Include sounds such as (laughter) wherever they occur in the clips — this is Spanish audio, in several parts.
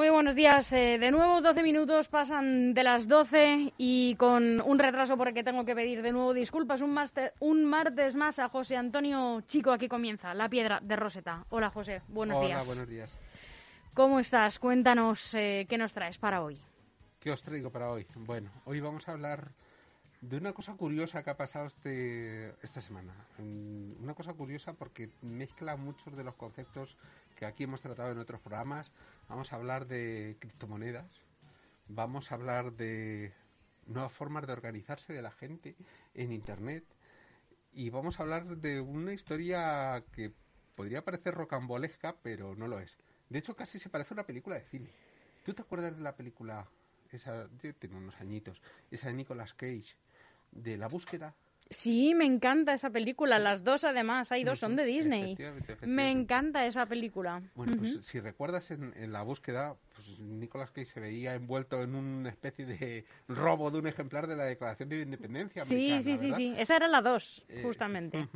Muy buenos días. Eh, de nuevo, 12 minutos pasan de las 12 y con un retraso por el que tengo que pedir de nuevo disculpas. Un, un martes más a José Antonio Chico. Aquí comienza La Piedra de Roseta. Hola, José. Buenos Hola, días. buenos días. ¿Cómo estás? Cuéntanos eh, qué nos traes para hoy. ¿Qué os traigo para hoy? Bueno, hoy vamos a hablar de una cosa curiosa que ha pasado este, esta semana. Una cosa curiosa porque mezcla muchos de los conceptos que aquí hemos tratado en otros programas. Vamos a hablar de criptomonedas, vamos a hablar de nuevas formas de organizarse de la gente en Internet y vamos a hablar de una historia que podría parecer rocambolesca, pero no lo es. De hecho, casi se parece a una película de cine. ¿Tú te acuerdas de la película, esa, unos añitos, esa de Nicolas Cage, de la búsqueda? Sí, me encanta esa película. Las dos, además, hay dos, son de Disney. Efectivamente, Me encanta esa película. Bueno, pues si recuerdas en, en la búsqueda, pues Nicolas Cage se veía envuelto en una especie de robo de un ejemplar de la Declaración de Independencia Sí, americana, sí, sí, ¿verdad? sí. Esa era la dos, Eh, justamente.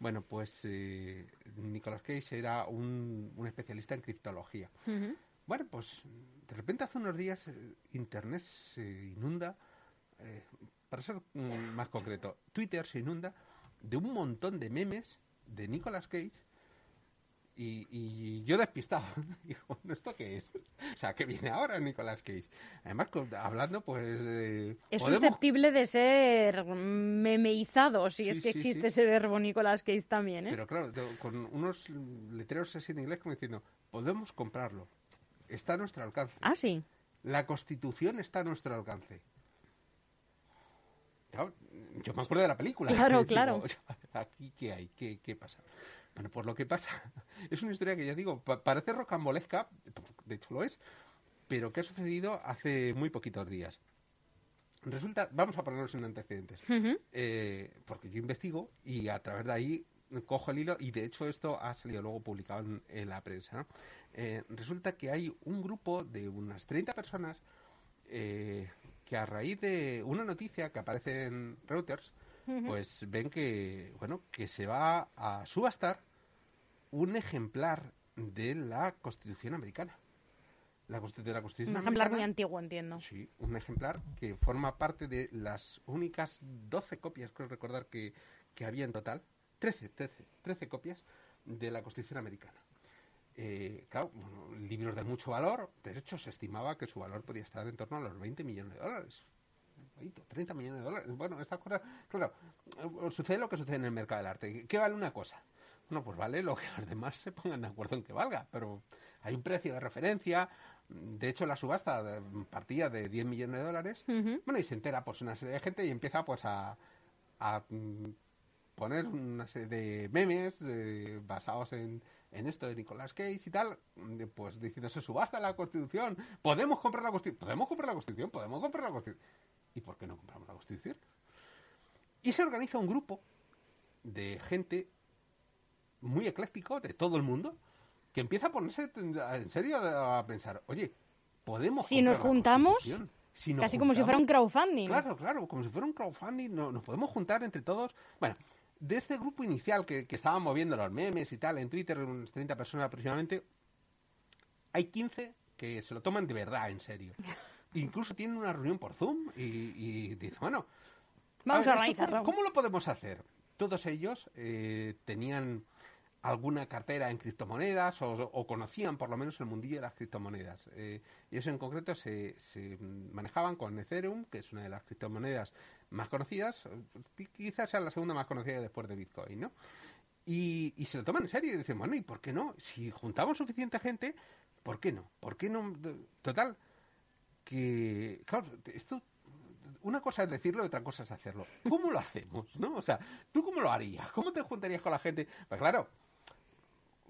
Bueno, pues eh, Nicolas Cage era un, un especialista en criptología. Bueno, pues de repente hace unos días eh, Internet se inunda, eh, para ser mm, más concreto, Twitter se inunda de un montón de memes de Nicolas Cage y, y yo despistado. (laughs) Digo, ¿esto qué es? O sea, ¿qué viene ahora Nicolas Cage? Además, hablando, pues... eh, Es podemos- susceptible de ser memeizado, si Sí, es que sí, existe sí. ese verbo Nicolas Cage también, ¿eh? Pero claro, con unos letreros así en inglés como diciendo, podemos comprarlo, está a nuestro alcance. Ah, sí. La Constitución está a nuestro alcance. Claro, yo me acuerdo de la película. Claro, (laughs) claro. (laughs) ¿Aquí qué hay? ¿Qué, qué pasa? Bueno, pues lo que pasa (laughs) es una historia que ya digo, pa- parece rocambolesca, de hecho lo es, pero que ha sucedido hace muy poquitos días. Resulta, vamos a ponernos en antecedentes, eh, porque yo investigo y a través de ahí cojo el hilo y de hecho esto ha salido luego publicado en, en la prensa. ¿no? Eh, resulta que hay un grupo de unas 30 personas eh, que a raíz de una noticia que aparece en Reuters, pues ven que, bueno, que se va a subastar un ejemplar de la Constitución americana. La, de la Constitución Un ejemplar muy antiguo, entiendo. Sí, un ejemplar que forma parte de las únicas 12 copias, creo recordar que, que había en total, 13, 13, 13 copias de la Constitución americana. Eh, claro, bueno, libros de mucho valor, de hecho se estimaba que su valor podía estar en torno a los 20 millones de dólares. 20, 30 millones de dólares. Bueno, estas cosas, claro, eh, sucede lo que sucede en el mercado del arte. ¿Qué vale una cosa? Bueno, pues vale lo que los demás se pongan de acuerdo en que valga, pero hay un precio de referencia. De hecho, la subasta partía de 10 millones de dólares. Bueno, y se entera pues una serie de gente y empieza pues a, a, mm, poner una serie de memes eh, basados en, en esto de Nicolas Cage y tal, pues diciendo se subasta la Constitución, podemos comprar la Constitución, podemos comprar la Constitución, podemos comprar la Constitución. ¿Y por qué no compramos la Constitución? Y se organiza un grupo de gente muy ecléctico de todo el mundo que empieza a ponerse en serio a pensar, oye, podemos Si nos la juntamos. Si nos Casi como si fuera un crowdfunding. Claro, claro, como si fuera un crowdfunding, no- nos podemos juntar entre todos. Bueno, de este grupo inicial que, que estaban moviendo los memes y tal en Twitter, unas 30 personas aproximadamente, hay 15 que se lo toman de verdad en serio. (laughs) Incluso tienen una reunión por Zoom y, y dicen, bueno, Vamos ver, a ¿esto organizarlo. ¿cómo, cómo lo podemos hacer? Todos ellos eh, tenían alguna cartera en criptomonedas o, conocían por lo menos el mundillo de las criptomonedas. Eh, ellos en concreto se, manejaban con Ethereum, que es una de las criptomonedas más conocidas, quizás sea la segunda más conocida después de Bitcoin, ¿no? Y, y se lo toman en serio y dicen, bueno, ¿y por qué no? Si juntamos suficiente gente, ¿por qué no? ¿Por qué no? Total, que, claro, esto una cosa es decirlo y otra cosa es hacerlo. ¿Cómo lo hacemos? ¿No? O sea, ¿tú cómo lo harías? ¿Cómo te juntarías con la gente? Pues claro,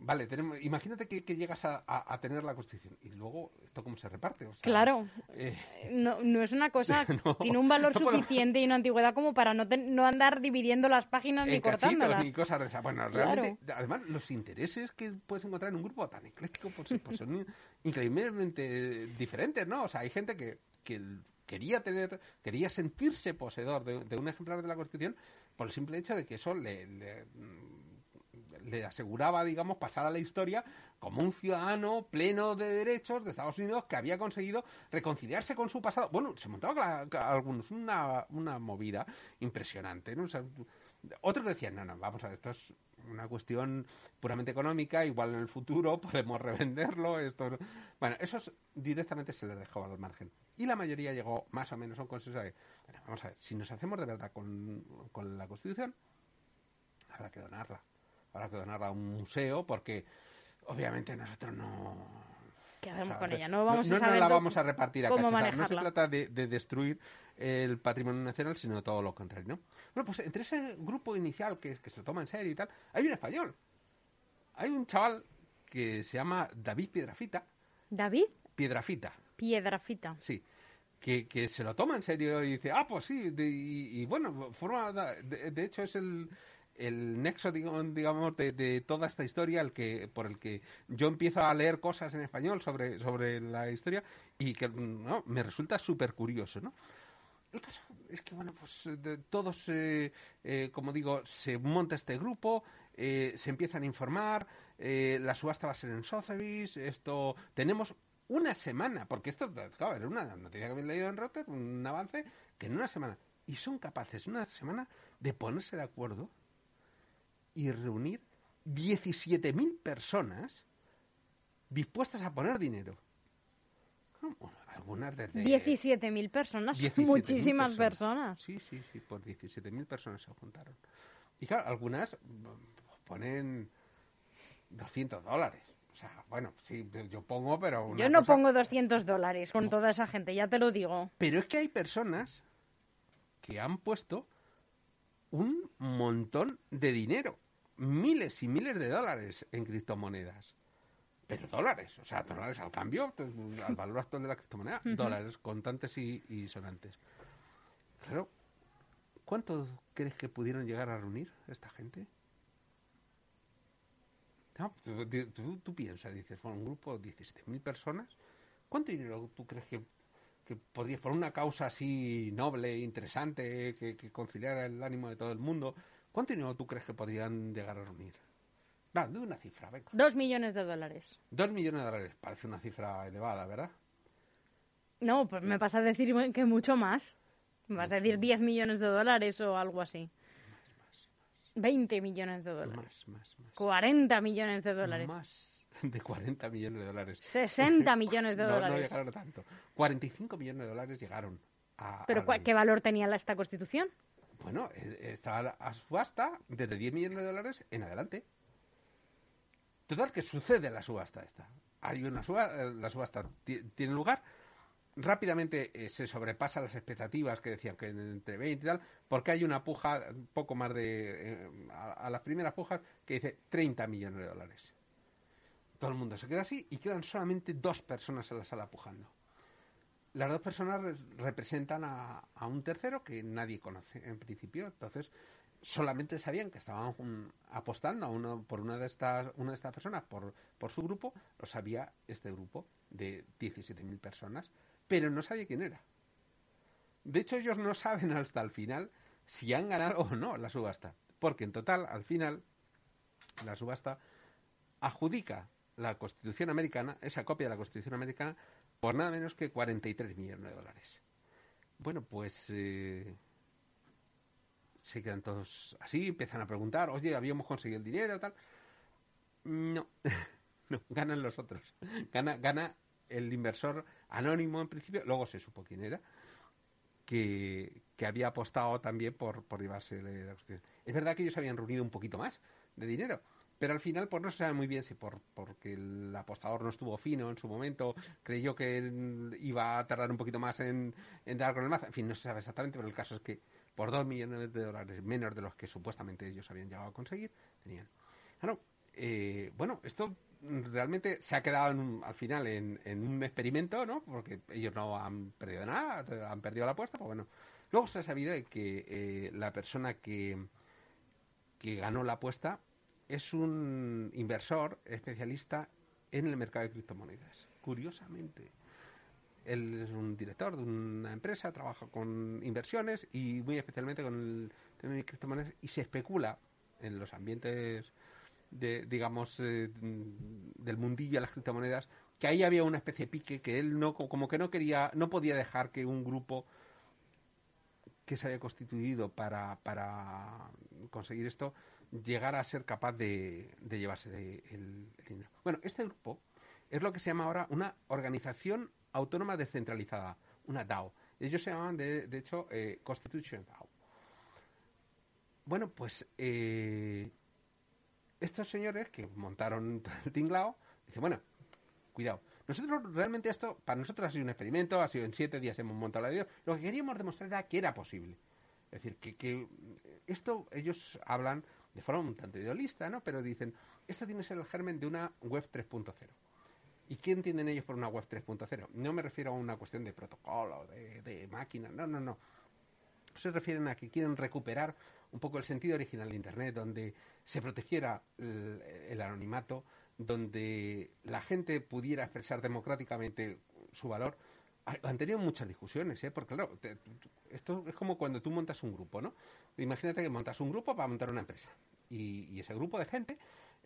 vale, tenemos, imagínate que, que llegas a, a- a tener la Constitución y luego esto cómo se reparte. O sea, Claro. eh, No, no es una cosa, (laughs) No, tiene un valor (laughs) no suficiente y una antigüedad como para no, no andar dividiendo las páginas ni cachitos cortándolas. ni cosas de. Bueno, Claro. realmente, además, los intereses que puedes encontrar en un grupo tan ecléctico pues, pues son in- (laughs) increíblemente diferentes, ¿no? O sea, hay gente que, que quería tener, quería sentirse poseedor de, de un ejemplar de la Constitución por el simple hecho de que eso le, le, le aseguraba, digamos, pasar a la historia como un ciudadano pleno de derechos de Estados Unidos que había conseguido reconciliarse con su pasado. Bueno, se montaba algunos una, una movida impresionante, otros decían, no, no, vamos a ver, esto es una cuestión puramente económica, igual en el futuro (laughs) podemos revenderlo, esto... Bueno, esos directamente se les dejó al margen. Y la mayoría llegó más o menos a un consenso de, bueno, vamos a ver, si nos hacemos de verdad con, con la Constitución, habrá que donarla. Habrá que donarla a un museo porque obviamente nosotros no... ¿Qué hacemos con ella? No vamos no, a saber no la vamos a repartir a cómo No se trata de, destruir el patrimonio nacional, sino todo lo contrario, ¿no? Bueno, pues entre ese grupo inicial que, que se lo toma en serio y tal, hay un español. Hay un chaval que se llama David Piedrafita. ¿David? Piedrafita. Piedrafita. Sí. Que, que, se lo toma en serio y dice, ah, pues sí, y, bueno, forma, de, hecho es el, el nexo, digamos, de, toda esta historia el que, por el que yo empiezo a leer cosas en español sobre, sobre la historia y que no, me resulta súper curioso, ¿no? El caso es que, bueno, pues todos, eh, eh, como digo, se monta este grupo, eh, se empiezan a informar, la subasta va a ser en Sotheby's, esto, tenemos una semana, porque esto, claro, era una noticia que habéis leído en Reuters, un avance, que en una semana, y son capaces una semana de ponerse de acuerdo y reunir 17.000 personas dispuestas a poner dinero. algunas desde... 17.000 personas, 17 muchísimas personas. Sí, sí, sí, por 17.000 personas se juntaron. Y claro, algunas ponen 200 dólares. O sea, bueno, sí, yo pongo, pero... yo no pongo 200 dólares con toda esa gente, ya te lo digo. Pero es que hay personas que han puesto un montón de dinero, miles y miles de dólares en criptomonedas. Pero dólares, o sea, dólares al cambio, al valor actual de la criptomoneda, dólares contantes y, sonantes. Claro, ¿cuánto crees que pudieron llegar a reunir esta gente? No, tú, piensas, dices, bueno, un grupo de 17.000 personas, ¿cuánto dinero tú crees que que podría, por una causa así noble, interesante, que, conciliara el ánimo de todo el mundo, ¿cuánto dinero tú crees que podrían llegar a reunir? Va, de una cifra, venga. Dos millones de dólares. Dos millones de dólares, parece una cifra elevada, ¿verdad? No, pues me pasa a decir que mucho más. Me vas a decir 10 millones de dólares o algo así. Más, 20 millones de dólares. Más, más, más. 40 millones de dólares. Más. (laughs) de 40 millones de dólares. 60 (laughs) millones de dólares. No, llegaron tanto. 45 millones de dólares llegaron. A, ¿Pero qué valor tenía esta constitución? Bueno, e, estaba a subasta desde 10 millones de dólares en adelante. Total, ¿qué sucede en la subasta esta? Hay una subasta, eh, la subasta tiene lugar, rápidamente eh, se sobrepasan las expectativas que decían que entre 20 y tal, porque hay una puja, poco más de, eh, a, a, las primeras pujas, que dice 30 millones de dólares. Todo el mundo se queda así y quedan solamente dos personas en la sala pujando. Las dos personas representan a, un tercero que nadie conoce en principio. Entonces, solamente sabían que estaban apostando a uno, por una de estas una de estas personas por, por su grupo, lo sabía este grupo de 17.000 personas, pero no sabía quién era. De hecho, ellos no saben hasta el final si han ganado o no la subasta, porque en total, al final, la subasta adjudica la Constitución americana, esa copia de la Constitución americana, por nada menos que 43 millones de dólares. Bueno, pues eh, se quedan todos así, empiezan a preguntar, oye, habíamos conseguido el dinero, tal. No, (laughs) no, ganan los otros. Gana, gana el inversor anónimo en principio, luego se supo quién era, que, que había apostado también por, por llevarse la Constitución. Es verdad que ellos habían reunido un poquito más de dinero, pero al final, pues no se sabe muy bien si por porque el apostador no estuvo fino en su momento, creyó que iba a tardar un poquito más en, dar con el mazo. En fin, no se sabe exactamente, pero el caso es que por dos millones de dólares menos de los que supuestamente ellos habían llegado a conseguir, tenían. Eh, bueno, esto realmente se ha quedado al final en, un experimento, ¿no? Porque ellos no han perdido nada, han perdido la apuesta, pues bueno. Luego se ha sabido que eh, la persona que, que ganó la apuesta es un inversor especialista en el mercado de criptomonedas. Curiosamente, él es un director de una empresa, trabaja con inversiones y muy especialmente con el tema de criptomonedas y se especula en los ambientes de digamos, eh, del mundillo de las criptomonedas, que ahí había una especie de pique que él no, como que no quería, no podía dejar que un grupo que se había constituido para, para conseguir esto llegara a ser capaz de, llevarse el, dinero. Bueno, este grupo es lo que se llama ahora una organización autónoma descentralizada, una DAO. Ellos se llaman, de, de hecho, eh, Constitution DAO. Bueno, pues eh, estos señores que montaron (laughs) el tinglao, dicen, bueno, cuidado. Nosotros realmente esto, para nosotros ha sido un experimento, ha sido en siete días hemos montado la idea. Lo que queríamos demostrar era que era posible. Es decir, que esto ellos hablan de forma un tanto idealista, ¿no? Pero dicen, esto tiene que ser el germen de una web 3.0. ¿Y qué entienden ellos por una web 3.0? No me refiero a una cuestión de protocolo, de, de máquina, no, no, no. Se refieren a que quieren recuperar un poco el sentido original de Internet, donde se protegiera el, anonimato, donde la gente pudiera expresar democráticamente su valor. Han tenido muchas discusiones, ¿eh? porque claro, esto es como cuando tú montas un grupo, ¿no? Imagínate que montas un grupo para montar una empresa y, ese grupo de gente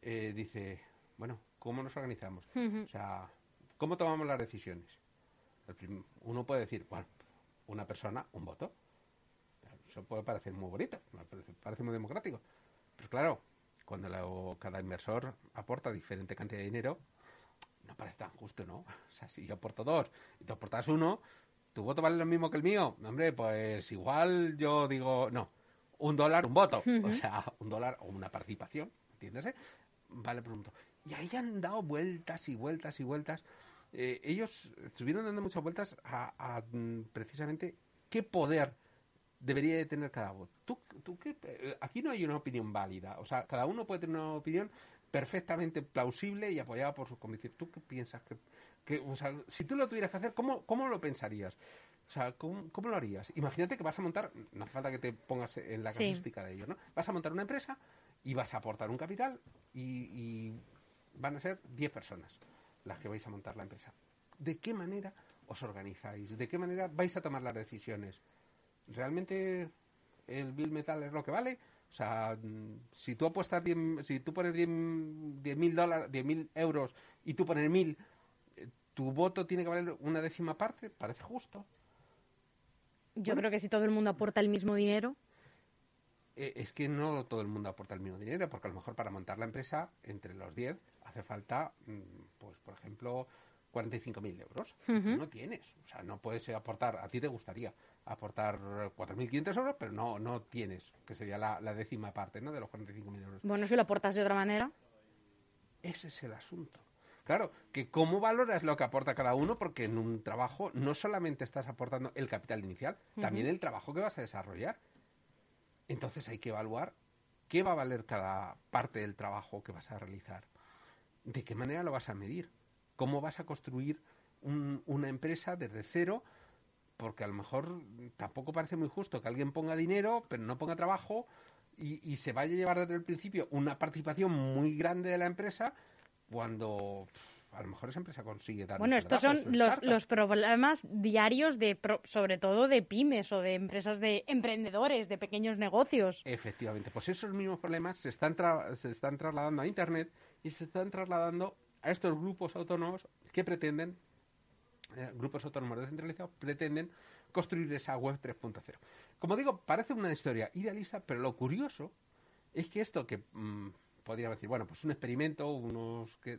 eh, dice, bueno, ¿Cómo nos organizamos? O sea, ¿cómo tomamos las decisiones? Uno puede decir, bueno, una persona, un voto. Eso puede parecer muy bonito, parece, muy democrático. Pero claro, cuando cada inversor aporta diferente cantidad de dinero, no parece tan justo, ¿no? (laughs) O sea, si yo aporto dos y tú aportas uno, ¿tu voto vale lo mismo que el mío? Hombre, pues igual yo digo, no, un dólar, un voto. O sea, un dólar o una participación, ¿entiendes? Vale por un voto. Y ahí han dado vueltas y vueltas y vueltas. Eh, ellos estuvieron dando muchas vueltas a, mm, precisamente qué poder debería de tener cada voz. ¿Tú, tú qué, eh, aquí no hay una opinión válida. O sea, cada uno puede tener una opinión perfectamente plausible y apoyada por sus convicciones. ¿Tú qué piensas? Que, o sea, si tú lo tuvieras que hacer, ¿cómo, cómo lo pensarías? O sea, ¿cómo, ¿cómo, lo harías? Imagínate que vas a montar, no hace falta que te pongas en la casuística de ello, ¿no? Vas a montar una empresa y vas a aportar un capital y van a ser 10 personas las que vais a montar la empresa. ¿De qué manera os organizáis? ¿De qué manera vais a tomar las decisiones? ¿Realmente el bill metal es lo que vale? O sea, si tú apuestas 10, si tú pones 10 mil dólares, 10 mil euros y tú pones mil, ¿tu voto tiene que valer una décima parte? Parece justo. Yo creo que si todo el mundo aporta el mismo dinero. Eh, es que no todo el mundo aporta el mismo dinero, porque a lo mejor para montar la empresa, entre los 10, hace falta, mm, pues por ejemplo, 45.000 euros. No tienes, o sea, no puedes aportar, a ti te gustaría aportar 4.500 euros, pero no, no tienes, que sería la, décima parte ¿no? de los 45.000 euros. Bueno, si lo aportas de otra manera. Ese es el asunto. Claro, que cómo valoras lo que aporta cada uno, porque en un trabajo no solamente estás aportando el capital inicial, también el trabajo que vas a desarrollar. Entonces hay que evaluar qué va a valer cada parte del trabajo que vas a realizar. ¿de qué manera lo vas a medir? ¿Cómo vas a construir una empresa desde cero? Porque a lo mejor tampoco parece muy justo que alguien ponga dinero, pero no ponga trabajo y, se vaya a llevar desde el principio una participación muy grande de la empresa cuando a lo mejor esa empresa consigue dar. Bueno, estos son los, los, problemas diarios de, sobre todo de pymes o de empresas de emprendedores, de pequeños negocios. Efectivamente, pues esos mismos problemas se están, se están trasladando a Internet y se están trasladando a estos grupos autónomos que pretenden, eh, grupos autónomos descentralizados, pretenden construir esa web 3.0. Como digo, parece una historia idealista, pero lo curioso es que esto que mm, podría decir, bueno, pues un experimento, unos que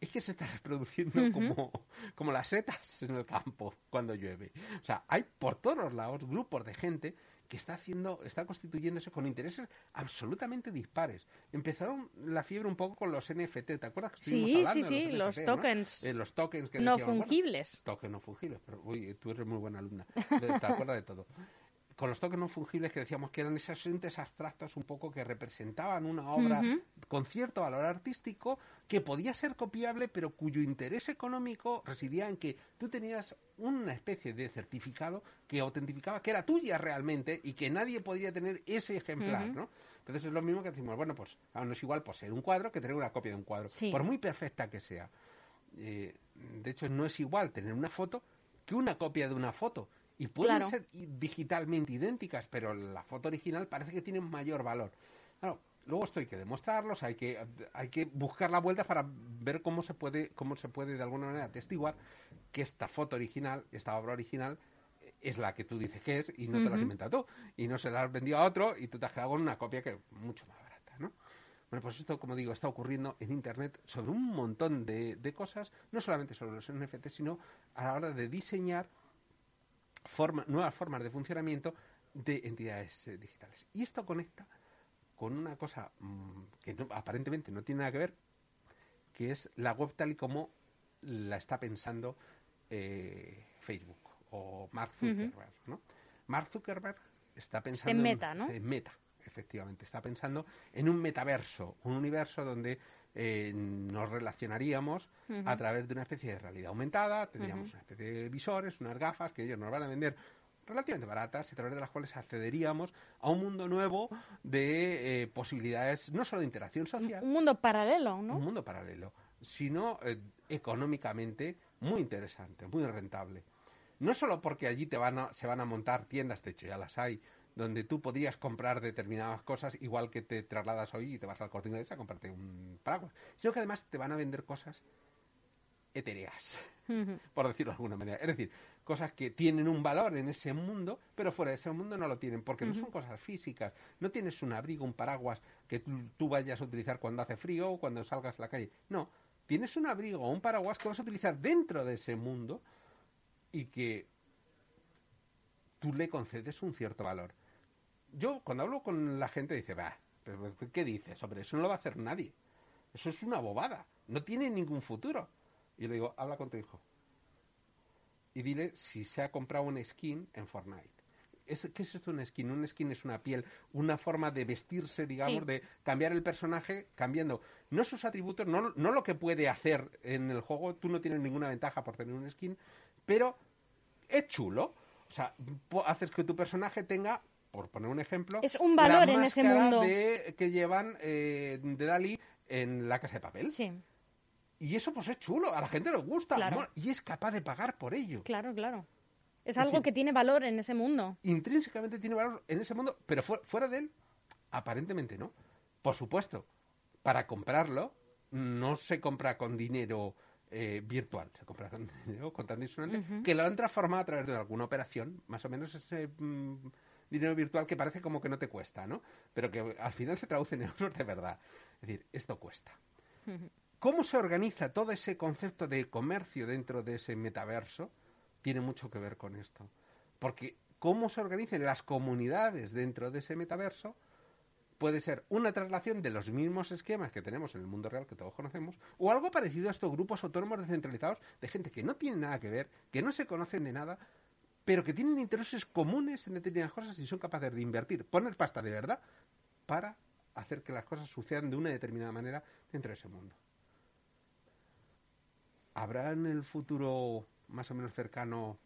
es que se está (laughs) reproduciendo como, como las setas en el campo cuando llueve. O sea, hay por todos lados grupos de gente que está haciendo, está constituyéndose con intereses absolutamente dispares. Empezaron la fiebre un poco con los NFT, ¿te acuerdas? Que sí, sí, sí, los, tokens. ¿no? Eh, los tokens que no fungibles. tokens no fungibles, pero uy, tú eres muy buena alumna, te acuerdas de todo con los tokens no fungibles que decíamos que eran esos entes abstractos un poco que representaban una obra con cierto valor artístico que podía ser copiable pero cuyo interés económico residía en que tú tenías una especie de certificado que autentificaba que era tuya realmente y que nadie podía tener ese ejemplar, ¿no? Entonces es lo mismo que decimos, bueno, pues no es igual poseer un cuadro que tener una copia de un cuadro, por muy perfecta que sea. Eh, de hecho, no es igual tener una foto que una copia de una foto. Y pueden ser digitalmente idénticas, pero la foto original parece que tiene mayor valor. Claro, luego esto hay que demostrarlos, hay que, hay que buscar la vuelta para ver cómo se puede, cómo se puede de alguna manera atestiguar que esta foto original, esta obra original, es la que tú dices que es y no te la has inventado tú. Y no se la has vendido a otro y tú te has quedado con una copia que es mucho más barata, ¿no? Bueno, pues esto, como digo, está ocurriendo en Internet sobre un montón de, de cosas, no solamente sobre los NFT, sino a la hora de diseñar forma, nuevas formas de funcionamiento de entidades eh, digitales. Y esto conecta con una cosa mmm, que no, aparentemente no tiene nada que ver, que es la web tal y como la está pensando eh, Facebook o Mark Zuckerberg, uh -huh. ¿no? Mark Zuckerberg está pensando en meta, ¿no? En meta, efectivamente. Está pensando en un metaverso, un universo donde eh, nos relacionaríamos uh -huh. a través de una especie de realidad aumentada, tendríamos uh -huh. una especie de visores, unas gafas que ellos nos van a vender relativamente baratas y a través de las cuales accederíamos a un mundo nuevo de eh, posibilidades, no solo de interacción social. Un mundo paralelo, ¿no? Un mundo paralelo, sino eh, económicamente muy interesante, muy rentable. No solo porque allí te van a, se van a montar tiendas, de hecho ya las hay, donde tú podrías comprar determinadas cosas igual que te trasladas hoy y te vas al corte inglés a comprarte un paraguas, sino que además te van a vender cosas etéreas, uh -huh. por decirlo de alguna manera. Es decir, cosas que tienen un valor en ese mundo, pero fuera de ese mundo no lo tienen, porque uh -huh. no son cosas físicas. No tienes un abrigo, un paraguas que tú, tú, vayas a utilizar cuando hace frío o cuando salgas a la calle. No, tienes un abrigo o un paraguas que vas a utilizar dentro de ese mundo y que tú le concedes un cierto valor. Yo, cuando hablo con la gente, dice, va, pero ¿qué dices? Sobre eso no lo va a hacer nadie. Eso es una bobada. No tiene ningún futuro. Y le digo, habla con tu hijo. Y dile si se ha comprado un skin en Fortnite. ¿Es, ¿Qué es esto un skin? Un skin es una piel, una forma de vestirse, digamos, sí. de cambiar el personaje cambiando no sus atributos, no, no lo que puede hacer en el juego. Tú no tienes ninguna ventaja por tener un skin, pero es chulo. O sea, haces que tu personaje tenga, por poner un ejemplo, es un valor en ese mundo de, que llevan eh, de Dalí en la casa de papel. Sí. Y eso pues es chulo, a la gente le gusta claro. y es capaz de pagar por ello. Claro, claro. Es, es algo decir, que tiene valor en ese mundo. Intrínsecamente tiene valor en ese mundo, pero fu fuera de él, aparentemente no. Por supuesto, para comprarlo no se compra con dinero eh, virtual, se compra con (laughs) dinero contante y sonante, uh -huh. que lo han transformado a través de alguna operación, más o menos ese mmm, dinero virtual que parece como que no te cuesta, ¿no? Pero que al final se traduce en euros de verdad. Es decir, esto cuesta. ¿Cómo se organiza todo ese concepto de comercio dentro de ese metaverso? Tiene mucho que ver con esto. Porque cómo se organizan las comunidades dentro de ese metaverso puede ser una traslación de los mismos esquemas que tenemos en el mundo real que todos conocemos, o algo parecido a estos grupos autónomos descentralizados de gente que no tiene nada que ver, que no se conocen de nada, pero que tienen intereses comunes en determinadas cosas y son capaces de invertir, poner pasta de verdad para hacer que las cosas sucedan de una determinada manera dentro de ese mundo. ¿Habrá en el futuro más o menos cercano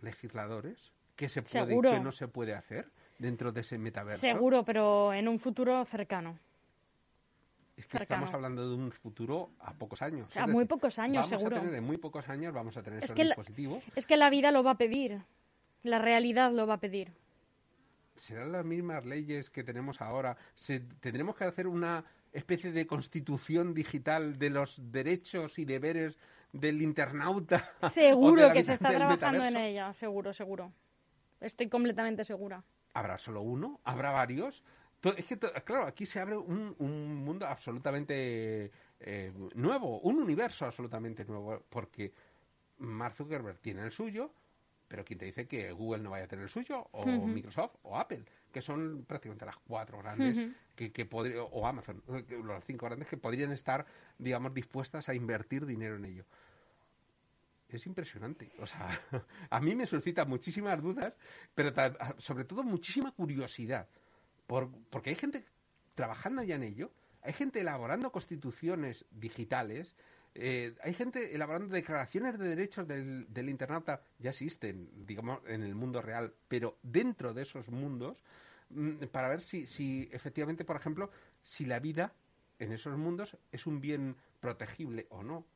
legisladores que se puede Seguro. y que no se puede hacer dentro de ese metaverso? Seguro, pero en un futuro cercano. Es que cercano. estamos hablando de un futuro a pocos años. A muy pocos años, vamos seguro. A tener en muy pocos años vamos a tener es que dispositivos. La, es que la vida lo va a pedir. La realidad lo va a pedir. ¿Serán las mismas leyes que tenemos ahora? ¿Se, ¿Tendremos que hacer una especie de constitución digital de los derechos y deberes del internauta? (laughs) Seguro que se está trabajando en ella, seguro, seguro. Estoy completamente segura. ¿Habrá solo uno? ¿Habrá varios? Es que, claro, aquí se abre un, un mundo absolutamente eh, nuevo, un universo absolutamente nuevo, porque Mark Zuckerberg tiene el suyo, pero ¿quién te dice que Google no vaya a tener el suyo? O uh -huh. Microsoft o Apple, que son prácticamente las cuatro grandes, uh -huh. que, que podría, o Amazon, las cinco grandes que podrían estar, digamos, dispuestas a invertir dinero en ello. Es impresionante. O sea, (laughs) a mí me suscita muchísimas dudas, pero sobre todo muchísima curiosidad. Por, porque hay gente trabajando ya en ello, hay gente elaborando constituciones digitales, eh, hay gente elaborando declaraciones de derechos del, del, internauta, ya existen, digamos, en el mundo real, pero dentro de esos mundos, mmm, para ver si, si efectivamente, por ejemplo, si la vida en esos mundos es un bien protegible o no.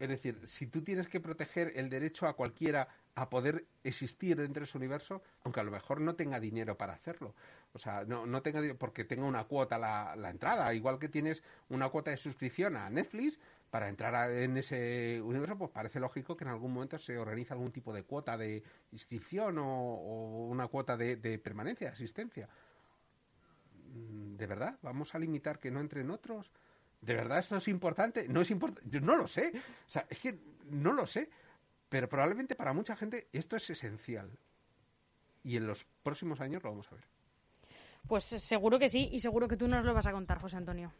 Es decir, si tú tienes que proteger el derecho a cualquiera a poder existir dentro de ese universo, aunque a lo mejor no tenga dinero para hacerlo. O sea, no, no tenga porque tenga una cuota la, la entrada, igual que tienes una cuota de suscripción a Netflix, para entrar en ese universo, pues parece lógico que en algún momento se organice algún tipo de cuota de inscripción o, una cuota de, de, permanencia, de asistencia. Mm, ¿De verdad? ¿Vamos a limitar que no entren otros? ¿De verdad esto es importante? No es importante. Yo no lo sé. O sea, es que no lo sé. Pero probablemente para mucha gente esto es esencial. Y en los próximos años lo vamos a ver. Pues seguro que sí, y seguro que tú nos lo vas a contar, José Antonio.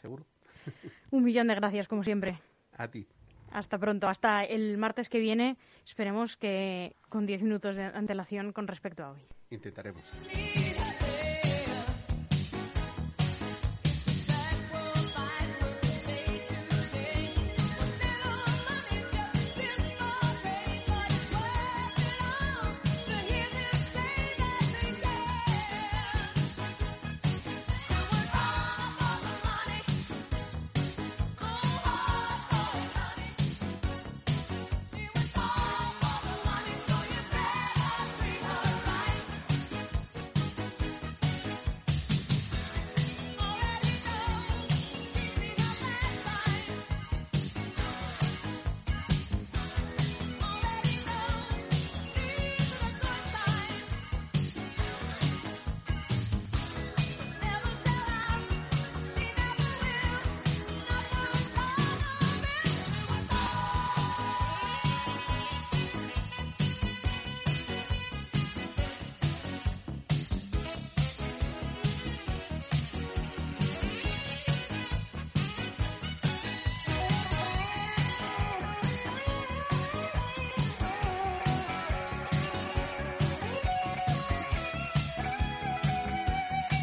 Seguro. (laughs) Un millón de gracias, como siempre. A ti. Hasta pronto, hasta el martes que viene. Esperemos que con 10 minutos de antelación con respecto a hoy. Intentaremos.